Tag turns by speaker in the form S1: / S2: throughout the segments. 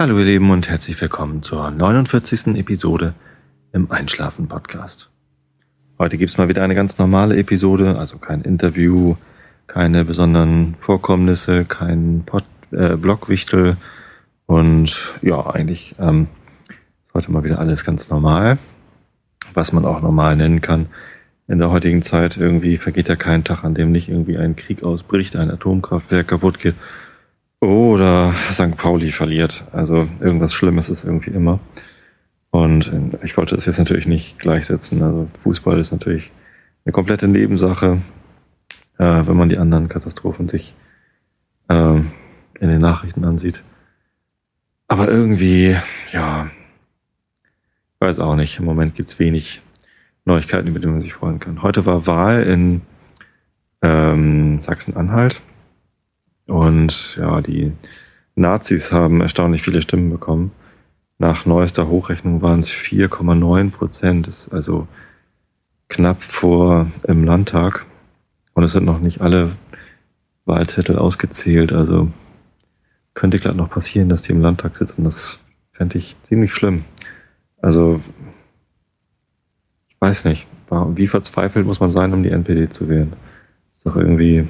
S1: Hallo ihr Lieben und herzlich willkommen zur 49. Episode im Einschlafen Podcast. Heute gibt's mal wieder eine ganz normale Episode, also kein Interview, keine besonderen Vorkommnisse, kein Pod, äh, Blogwichtel und ja, eigentlich ähm, ist heute mal wieder alles ganz normal, was man auch normal nennen kann. In der heutigen Zeit irgendwie vergeht ja kein Tag, an dem nicht irgendwie ein Krieg ausbricht, ein Atomkraftwerk kaputt geht oder St. Pauli verliert. Also irgendwas Schlimmes ist irgendwie immer. Und äh, ich wollte das jetzt natürlich nicht gleichsetzen. Also Fußball ist natürlich eine komplette Nebensache, äh, wenn man die anderen Katastrophen sich äh, in den Nachrichten ansieht. Aber irgendwie, ja, weiß auch nicht. Im Moment gibt's wenig Neuigkeiten, über die man sich freuen kann. Heute war Wahl in ähm, Sachsen-Anhalt. Und ja, die Nazis haben erstaunlich viele Stimmen bekommen. Nach neuester Hochrechnung waren es 4,9 Prozent, also knapp vor im Landtag. Und es sind noch nicht alle Wahlzettel ausgezählt. Also könnte gerade noch passieren, dass die im Landtag sitzen. Das fände ich ziemlich schlimm. Also ich weiß nicht, wie verzweifelt muss man sein, um die NPD zu wählen? Ist doch irgendwie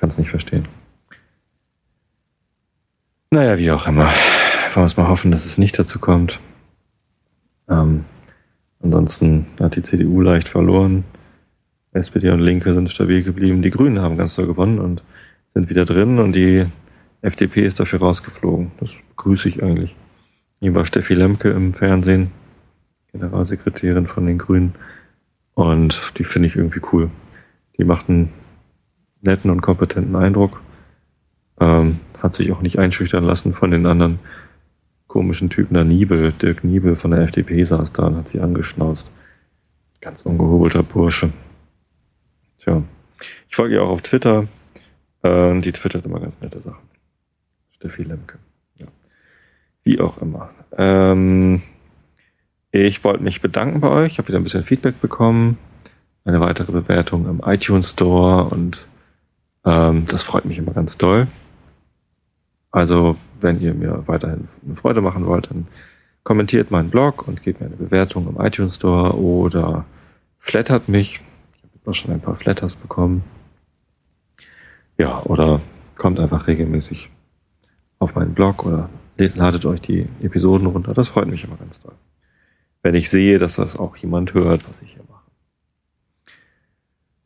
S1: kann es nicht verstehen. Naja, wie auch immer. Wollen wir uns mal hoffen, dass es nicht dazu kommt. Ähm, ansonsten hat die CDU leicht verloren. SPD und Linke sind stabil geblieben. Die Grünen haben ganz doll gewonnen und sind wieder drin und die FDP ist dafür rausgeflogen. Das begrüße ich eigentlich. Hier war Steffi Lemke im Fernsehen, Generalsekretärin von den Grünen. Und die finde ich irgendwie cool. Die macht einen netten und kompetenten Eindruck. Ähm, hat sich auch nicht einschüchtern lassen von den anderen komischen Typen. Der Niebel, Dirk Niebel von der FDP saß da und hat sie angeschnauzt. Ganz ungehobelter Bursche. Tja, ich folge ihr auch auf Twitter. Äh, die twittert immer ganz nette Sachen. Steffi Lemke. Ja. Wie auch immer. Ähm, ich wollte mich bedanken bei euch. Ich habe wieder ein bisschen Feedback bekommen. Eine weitere Bewertung im iTunes Store und ähm, das freut mich immer ganz doll. Also, wenn ihr mir weiterhin eine Freude machen wollt, dann kommentiert meinen Blog und gebt mir eine Bewertung im iTunes Store oder flattert mich. Ich habe auch schon ein paar Flatters bekommen. Ja, oder kommt einfach regelmäßig auf meinen Blog oder ladet euch die Episoden runter. Das freut mich immer ganz doll. Wenn ich sehe, dass das auch jemand hört, was ich hier mache.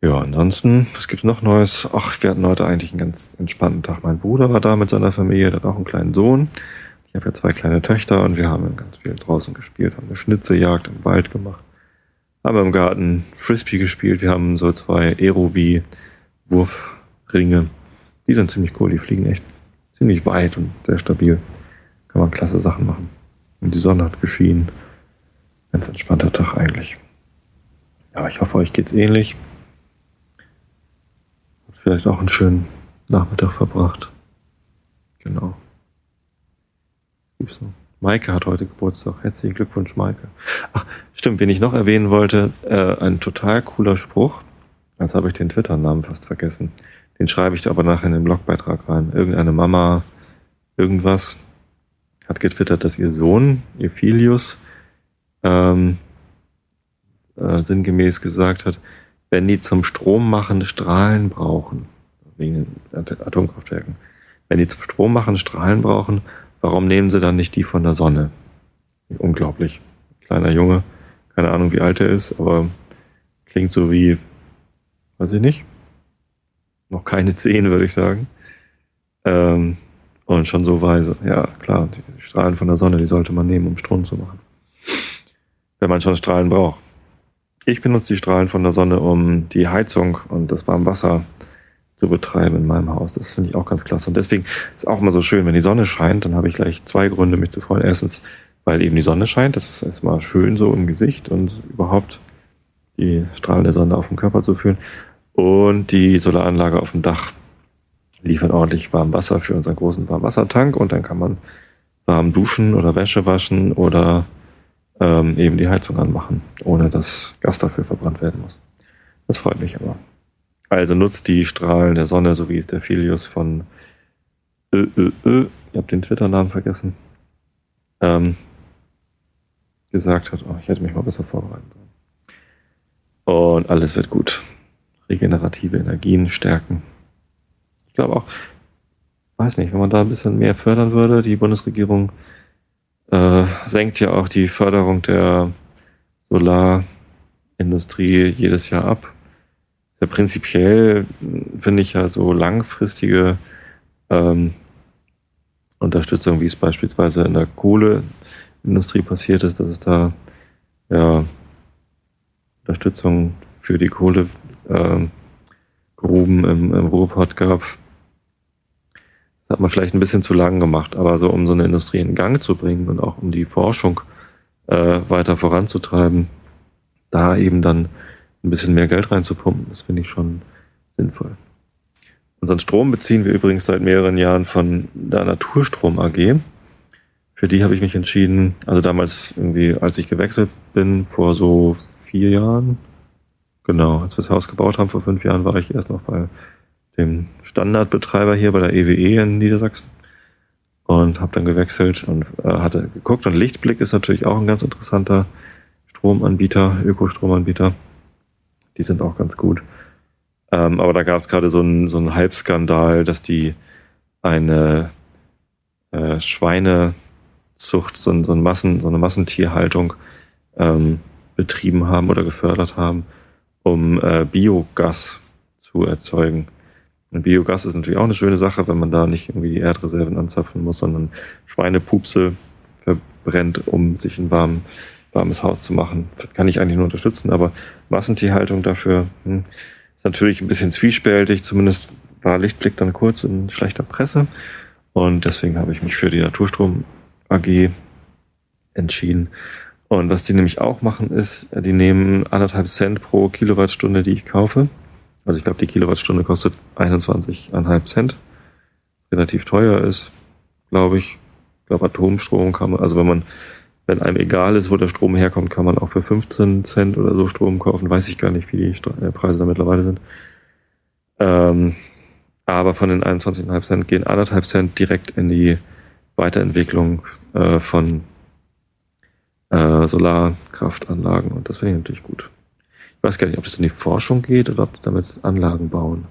S1: Ja, ansonsten, was gibt's noch Neues? Ach, wir hatten heute eigentlich einen ganz entspannten Tag. Mein Bruder war da mit seiner Familie, der hat auch einen kleinen Sohn. Ich habe ja zwei kleine Töchter und wir haben ganz viel draußen gespielt, haben eine Schnitzejagd im Wald gemacht, haben im Garten Frisbee gespielt. Wir haben so zwei Aerobi-Wurfringe. Die sind ziemlich cool, die fliegen echt ziemlich weit und sehr stabil. Kann man klasse Sachen machen. Und die Sonne hat geschienen. Ganz entspannter Tag eigentlich. Ja, ich hoffe, euch geht's ähnlich vielleicht auch einen schönen Nachmittag verbracht. Genau. Noch? Maike hat heute Geburtstag. Herzlichen Glückwunsch, Maike. Ach, stimmt, wen ich noch erwähnen wollte, äh, ein total cooler Spruch. Jetzt habe ich den Twitter-Namen fast vergessen. Den schreibe ich aber nachher in den Blogbeitrag rein. Irgendeine Mama, irgendwas, hat getwittert, dass ihr Sohn, ihr Filius, ähm, äh, sinngemäß gesagt hat, wenn die zum Strom machen Strahlen brauchen, wegen Atomkraftwerken, wenn die zum Strom machen Strahlen brauchen, warum nehmen sie dann nicht die von der Sonne? Unglaublich. Kleiner Junge, keine Ahnung, wie alt er ist, aber klingt so wie, weiß ich nicht, noch keine zehn, würde ich sagen. Ähm, und schon so weise. Ja, klar, die Strahlen von der Sonne, die sollte man nehmen, um Strom zu machen. Wenn man schon Strahlen braucht. Ich benutze die Strahlen von der Sonne, um die Heizung und das warme Wasser zu betreiben in meinem Haus. Das finde ich auch ganz klasse. Und deswegen ist auch immer so schön, wenn die Sonne scheint, dann habe ich gleich zwei Gründe, mich zu freuen. Erstens, weil eben die Sonne scheint. Das ist erstmal schön so im Gesicht und überhaupt die Strahlen der Sonne auf dem Körper zu fühlen. Und die Solaranlage auf dem Dach liefert ordentlich warm Wasser für unseren großen Warmwassertank und dann kann man warm duschen oder Wäsche waschen oder ähm, eben die Heizung anmachen, ohne dass Gas dafür verbrannt werden muss. Das freut mich aber. Also nutzt die Strahlen der Sonne, so wie es der Filius von Ö, Ö, Ö ich habe den Twitter-Namen vergessen, ähm, gesagt hat, oh, ich hätte mich mal besser vorbereiten sollen. Und alles wird gut. Regenerative Energien stärken. Ich glaube auch, weiß nicht, wenn man da ein bisschen mehr fördern würde, die Bundesregierung äh, senkt ja auch die Förderung der Solarindustrie jedes Jahr ab. Ja, prinzipiell finde ich ja so langfristige ähm, Unterstützung, wie es beispielsweise in der Kohleindustrie passiert ist, dass es da ja Unterstützung für die Kohlegruben ähm, äh, im, im Ruhrpott gab. Das hat man vielleicht ein bisschen zu lang gemacht, aber so um so eine Industrie in Gang zu bringen und auch um die Forschung äh, weiter voranzutreiben, da eben dann ein bisschen mehr Geld reinzupumpen, das finde ich schon sinnvoll. Unseren Strom beziehen wir übrigens seit mehreren Jahren von der Naturstrom AG. Für die habe ich mich entschieden, also damals irgendwie, als ich gewechselt bin, vor so vier Jahren, genau, als wir das Haus gebaut haben, vor fünf Jahren, war ich erst noch bei dem Standardbetreiber hier bei der EWE e in Niedersachsen und habe dann gewechselt und äh, hatte geguckt. Und Lichtblick ist natürlich auch ein ganz interessanter Stromanbieter, Ökostromanbieter. Die sind auch ganz gut. Ähm, aber da gab es gerade so einen so einen Halbskandal, dass die eine äh, Schweinezucht, so, so, ein Massen, so eine Massentierhaltung ähm, betrieben haben oder gefördert haben, um äh, Biogas zu erzeugen. Und Biogas ist natürlich auch eine schöne Sache, wenn man da nicht irgendwie die Erdreserven anzapfen muss, sondern Schweinepupse verbrennt, um sich ein warm, warmes Haus zu machen. Das kann ich eigentlich nur unterstützen, aber Massentierhaltung dafür hm, ist natürlich ein bisschen zwiespältig. Zumindest war Lichtblick dann kurz in schlechter Presse. Und deswegen habe ich mich für die Naturstrom AG entschieden. Und was die nämlich auch machen ist, die nehmen anderthalb Cent pro Kilowattstunde, die ich kaufe. Also ich glaube, die Kilowattstunde kostet 21,5 Cent. Relativ teuer ist, glaube ich. Ich glaube, Atomstrom kann man, also wenn man, wenn einem egal ist, wo der Strom herkommt, kann man auch für 15 Cent oder so Strom kaufen. Weiß ich gar nicht, wie die äh, Preise da mittlerweile sind. Ähm, aber von den 21,5 Cent gehen anderthalb Cent direkt in die Weiterentwicklung äh, von äh, Solarkraftanlagen und das finde ich natürlich gut. Ich weiß gar nicht, ob das in die Forschung geht oder ob die damit Anlagen bauen.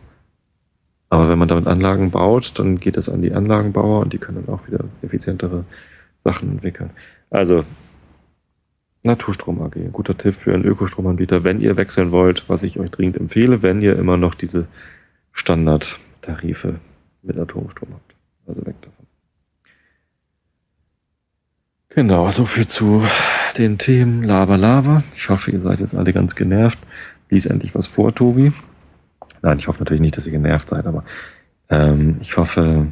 S1: Aber wenn man damit Anlagen baut, dann geht es an die Anlagenbauer und die können dann auch wieder effizientere Sachen entwickeln. Also Naturstrom AG, ein guter Tipp für einen Ökostromanbieter, wenn ihr wechseln wollt, was ich euch dringend empfehle, wenn ihr immer noch diese Standardtarife mit Atomstrom habt. Also weg davon. Genau, so viel zu den Themen Lava Lava. Ich hoffe, ihr seid jetzt alle ganz genervt. Lies endlich was vor, Tobi. Nein, ich hoffe natürlich nicht, dass ihr genervt seid, aber ähm, ich hoffe,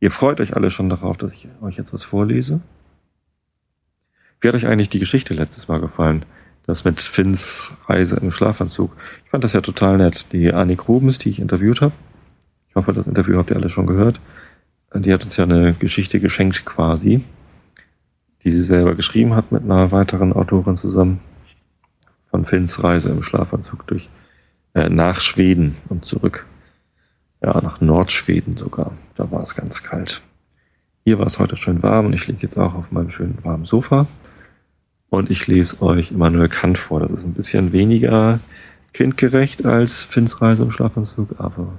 S1: ihr freut euch alle schon darauf, dass ich euch jetzt was vorlese. Wie hat euch eigentlich die Geschichte letztes Mal gefallen? Das mit Finns Reise im Schlafanzug. Ich fand das ja total nett. Die Annik Rubens, die ich interviewt habe. Ich hoffe, das Interview habt ihr alle schon gehört. Die hat uns ja eine Geschichte geschenkt quasi die sie selber geschrieben hat mit einer weiteren Autorin zusammen. Von Finns Reise im Schlafanzug durch äh, nach Schweden und zurück. Ja, nach Nordschweden sogar. Da war es ganz kalt. Hier war es heute schön warm und ich liege jetzt auch auf meinem schönen warmen Sofa. Und ich lese euch Immanuel Kant vor. Das ist ein bisschen weniger kindgerecht als Finns Reise im Schlafanzug, aber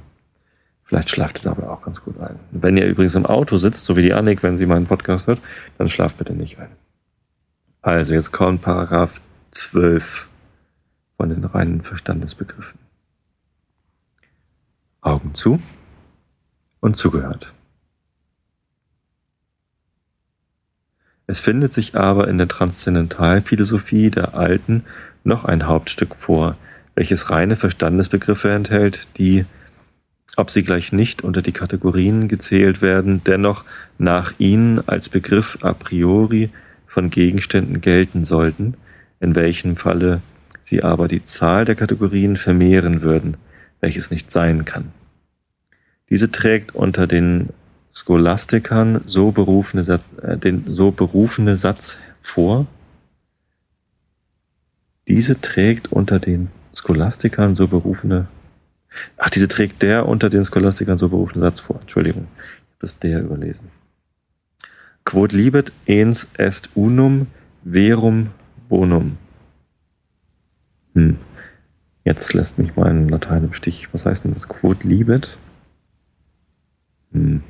S1: Vielleicht schlaft ihr dabei auch ganz gut ein. Wenn ihr übrigens im Auto sitzt, so wie die Annik, wenn sie meinen Podcast hört, dann schlaft bitte nicht ein. Also jetzt kommt Paragraph 12 von den reinen Verstandesbegriffen. Augen zu und zugehört. Es findet sich aber in der Transzendentalphilosophie der Alten noch ein Hauptstück vor, welches reine Verstandesbegriffe enthält, die ob sie gleich nicht unter die Kategorien gezählt werden, dennoch nach ihnen als Begriff a priori von Gegenständen gelten sollten, in welchem Falle sie aber die Zahl der Kategorien vermehren würden, welches nicht sein kann. Diese trägt unter den Scholastikern so berufene, äh, den so berufene Satz vor. Diese trägt unter den Scholastikern so berufene Ach, diese trägt der unter den Scholastikern so berufenen Satz vor. Entschuldigung, ich habe das der überlesen. Quod libet ens est unum verum bonum. Hm. Jetzt lässt mich mein Latein im Stich. Was heißt denn das? Quod libet? Hm.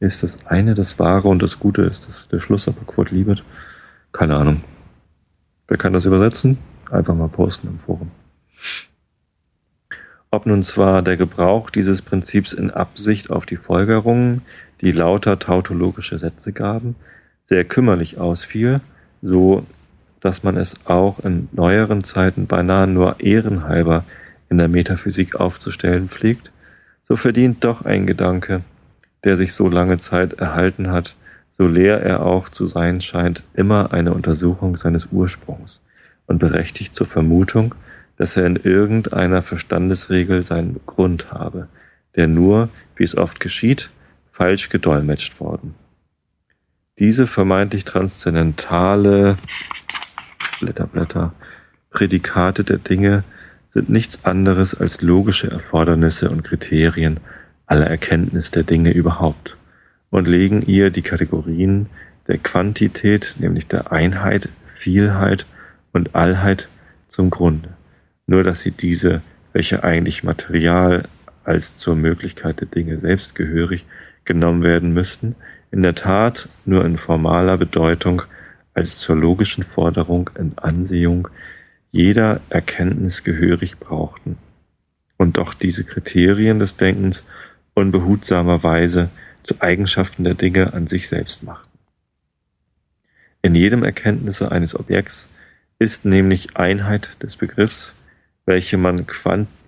S1: Ist das eine das Wahre und das Gute? Ist das der Schluss, aber Quod libet? Keine Ahnung. Wer kann das übersetzen? Einfach mal posten im Forum. Ob nun zwar der Gebrauch dieses Prinzips in Absicht auf die Folgerungen, die lauter tautologische Sätze gaben, sehr kümmerlich ausfiel, so dass man es auch in neueren Zeiten beinahe nur ehrenhalber in der Metaphysik aufzustellen pflegt, so verdient doch ein Gedanke, der sich so lange Zeit erhalten hat, so leer er auch zu sein scheint, immer eine Untersuchung seines Ursprungs und berechtigt zur Vermutung, dass er in irgendeiner Verstandesregel seinen Grund habe, der nur, wie es oft geschieht, falsch gedolmetscht worden. Diese vermeintlich transzendentale Blätter, Blätter, Prädikate der Dinge sind nichts anderes als logische Erfordernisse und Kriterien aller Erkenntnis der Dinge überhaupt und legen ihr die Kategorien der Quantität, nämlich der Einheit, Vielheit und Allheit zum Grunde. Nur dass sie diese, welche eigentlich Material als zur Möglichkeit der Dinge selbst gehörig genommen werden müssten, in der Tat nur in formaler Bedeutung als zur logischen Forderung in Ansehung jeder Erkenntnis gehörig brauchten und doch diese Kriterien des Denkens unbehutsamerweise zu Eigenschaften der Dinge an sich selbst machten. In jedem Erkenntnisse eines Objekts ist nämlich Einheit des Begriffs, welche man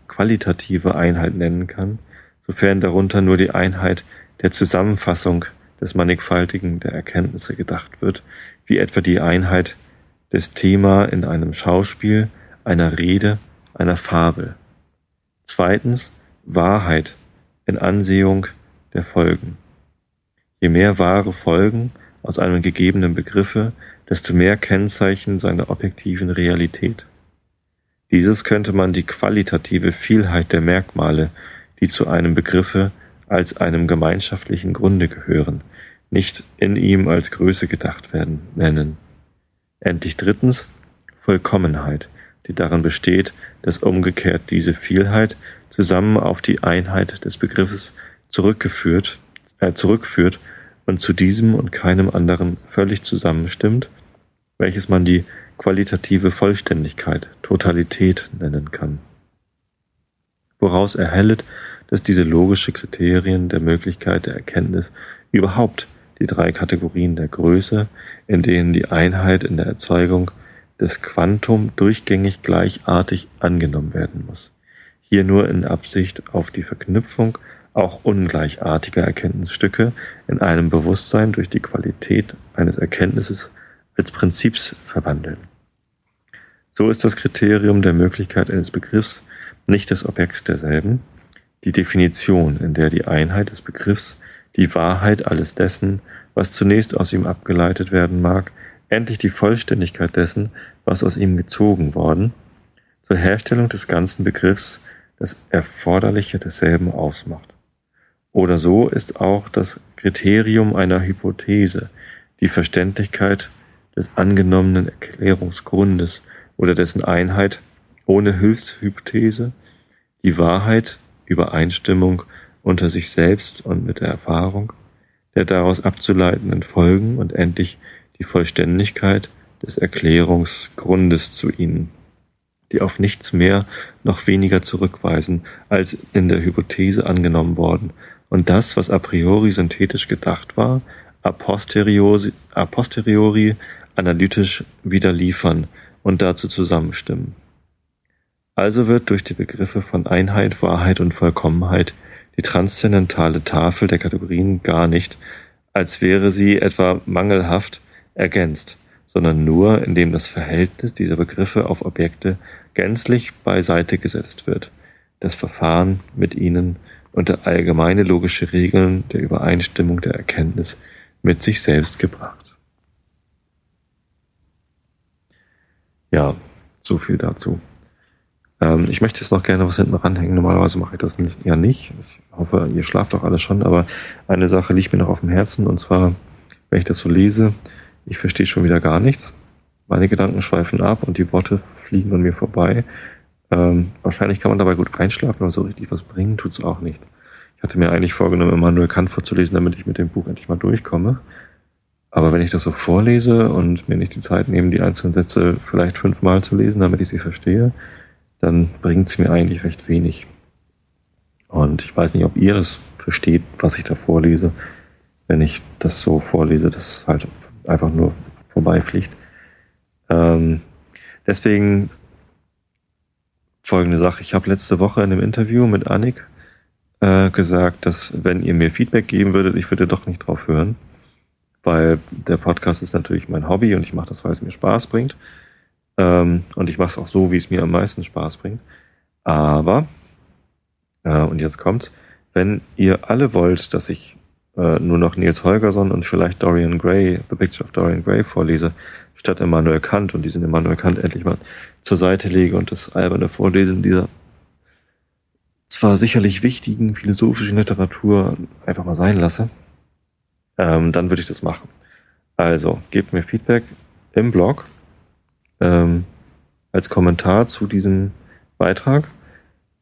S1: qualitative Einheit nennen kann, sofern darunter nur die Einheit der Zusammenfassung des Mannigfaltigen der Erkenntnisse gedacht wird, wie etwa die Einheit des Thema in einem Schauspiel, einer Rede, einer Fabel. Zweitens Wahrheit in Ansehung der Folgen. Je mehr wahre Folgen aus einem gegebenen Begriffe, desto mehr Kennzeichen seiner objektiven Realität. Dieses könnte man die qualitative Vielheit der Merkmale, die zu einem Begriffe als einem gemeinschaftlichen Grunde gehören, nicht in ihm als Größe gedacht werden, nennen. Endlich drittens Vollkommenheit, die darin besteht, dass umgekehrt diese Vielheit zusammen auf die Einheit des Begriffes zurückgeführt, äh, zurückführt und zu diesem und keinem anderen völlig zusammenstimmt, welches man die qualitative Vollständigkeit, Totalität nennen kann. Woraus erhellet, dass diese logische Kriterien der Möglichkeit der Erkenntnis überhaupt die drei Kategorien der Größe, in denen die Einheit in der Erzeugung des Quantum durchgängig gleichartig angenommen werden muss. Hier nur in Absicht auf die Verknüpfung auch ungleichartiger Erkenntnisstücke in einem Bewusstsein durch die Qualität eines Erkenntnisses als Prinzips verwandeln. So ist das Kriterium der Möglichkeit eines Begriffs nicht des Objekts derselben, die Definition, in der die Einheit des Begriffs die Wahrheit alles dessen, was zunächst aus ihm abgeleitet werden mag, endlich die Vollständigkeit dessen, was aus ihm gezogen worden, zur Herstellung des ganzen Begriffs das Erforderliche desselben ausmacht. Oder so ist auch das Kriterium einer Hypothese die Verständlichkeit des angenommenen Erklärungsgrundes oder dessen Einheit ohne Hilfshypothese, die Wahrheit, Übereinstimmung unter sich selbst und mit der Erfahrung, der daraus abzuleitenden Folgen und endlich die Vollständigkeit des Erklärungsgrundes zu ihnen, die auf nichts mehr noch weniger zurückweisen, als in der Hypothese angenommen worden, und das, was a priori synthetisch gedacht war, a posteriori, a posteriori analytisch wieder liefern und dazu zusammenstimmen. Also wird durch die Begriffe von Einheit, Wahrheit und Vollkommenheit die transzendentale Tafel der Kategorien gar nicht, als wäre sie etwa mangelhaft ergänzt, sondern nur, indem das Verhältnis dieser Begriffe auf Objekte gänzlich beiseite gesetzt wird, das Verfahren mit ihnen unter allgemeine logische Regeln der Übereinstimmung der Erkenntnis mit sich selbst gebracht. Ja, so viel dazu. Ähm, ich möchte jetzt noch gerne was hinten ranhängen. Normalerweise mache ich das nicht, ja nicht. Ich hoffe, ihr schlaft auch alle schon, aber eine Sache liegt mir noch auf dem Herzen und zwar, wenn ich das so lese, ich verstehe schon wieder gar nichts. Meine Gedanken schweifen ab und die Worte fliegen an mir vorbei. Ähm, wahrscheinlich kann man dabei gut einschlafen, aber so richtig was bringen tut's auch nicht. Ich hatte mir eigentlich vorgenommen, Immanuel Kant vorzulesen, damit ich mit dem Buch endlich mal durchkomme. Aber wenn ich das so vorlese und mir nicht die Zeit nehme, die einzelnen Sätze vielleicht fünfmal zu lesen, damit ich sie verstehe, dann bringt es mir eigentlich recht wenig. Und ich weiß nicht, ob ihr das versteht, was ich da vorlese, wenn ich das so vorlese, dass es halt einfach nur vorbeifliegt. Ähm, deswegen folgende Sache. Ich habe letzte Woche in einem Interview mit Annik äh, gesagt, dass wenn ihr mir Feedback geben würdet, ich würde doch nicht drauf hören, weil der Podcast ist natürlich mein Hobby und ich mache das, weil es mir Spaß bringt. Ähm, und ich mache es auch so, wie es mir am meisten Spaß bringt. Aber, äh, und jetzt kommt's, wenn ihr alle wollt, dass ich äh, nur noch Nils Holgersson und vielleicht Dorian Gray, The Picture of Dorian Gray vorlese, statt Immanuel Kant und diesen Immanuel Kant endlich mal zur Seite lege und das alberne Vorlesen dieser zwar sicherlich wichtigen philosophischen Literatur einfach mal sein lasse, ähm, dann würde ich das machen. Also, gebt mir Feedback im Blog ähm, als Kommentar zu diesem Beitrag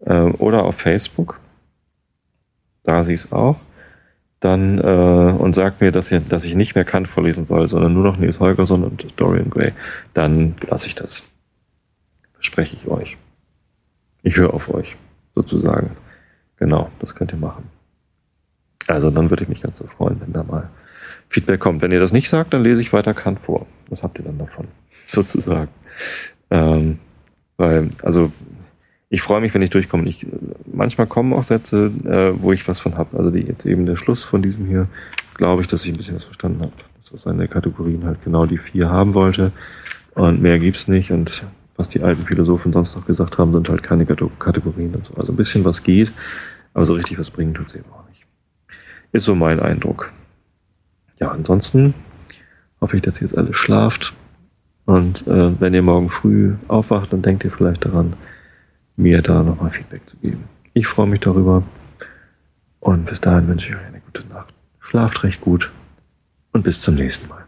S1: äh, oder auf Facebook. Da sehe ich es auch. Dann äh, und sagt mir, dass, ihr, dass ich nicht mehr Kant vorlesen soll, sondern nur noch Nils Holgersson und Dorian Gray. Dann lasse ich das verspreche ich euch. Ich höre auf euch, sozusagen. Genau, das könnt ihr machen. Also dann würde ich mich ganz so freuen, wenn da mal Feedback kommt. Wenn ihr das nicht sagt, dann lese ich weiter Kant vor. Was habt ihr dann davon? Sozusagen. Ähm, weil, also ich freue mich, wenn ich durchkomme. Ich, manchmal kommen auch Sätze, äh, wo ich was von habe. Also die, jetzt eben der Schluss von diesem hier, glaube ich, dass ich ein bisschen was verstanden habe. Dass das eine Kategorien halt genau die vier haben wollte. Und mehr gibt's nicht. Und was die alten Philosophen sonst noch gesagt haben, sind halt keine Kategorien und so. Also ein bisschen was geht, aber so richtig was bringen tut es eben auch. Ist so mein Eindruck. Ja, ansonsten hoffe ich, dass ihr jetzt alle schlaft. Und äh, wenn ihr morgen früh aufwacht, dann denkt ihr vielleicht daran, mir da nochmal Feedback zu geben. Ich freue mich darüber. Und bis dahin wünsche ich euch eine gute Nacht. Schlaft recht gut und bis zum nächsten Mal.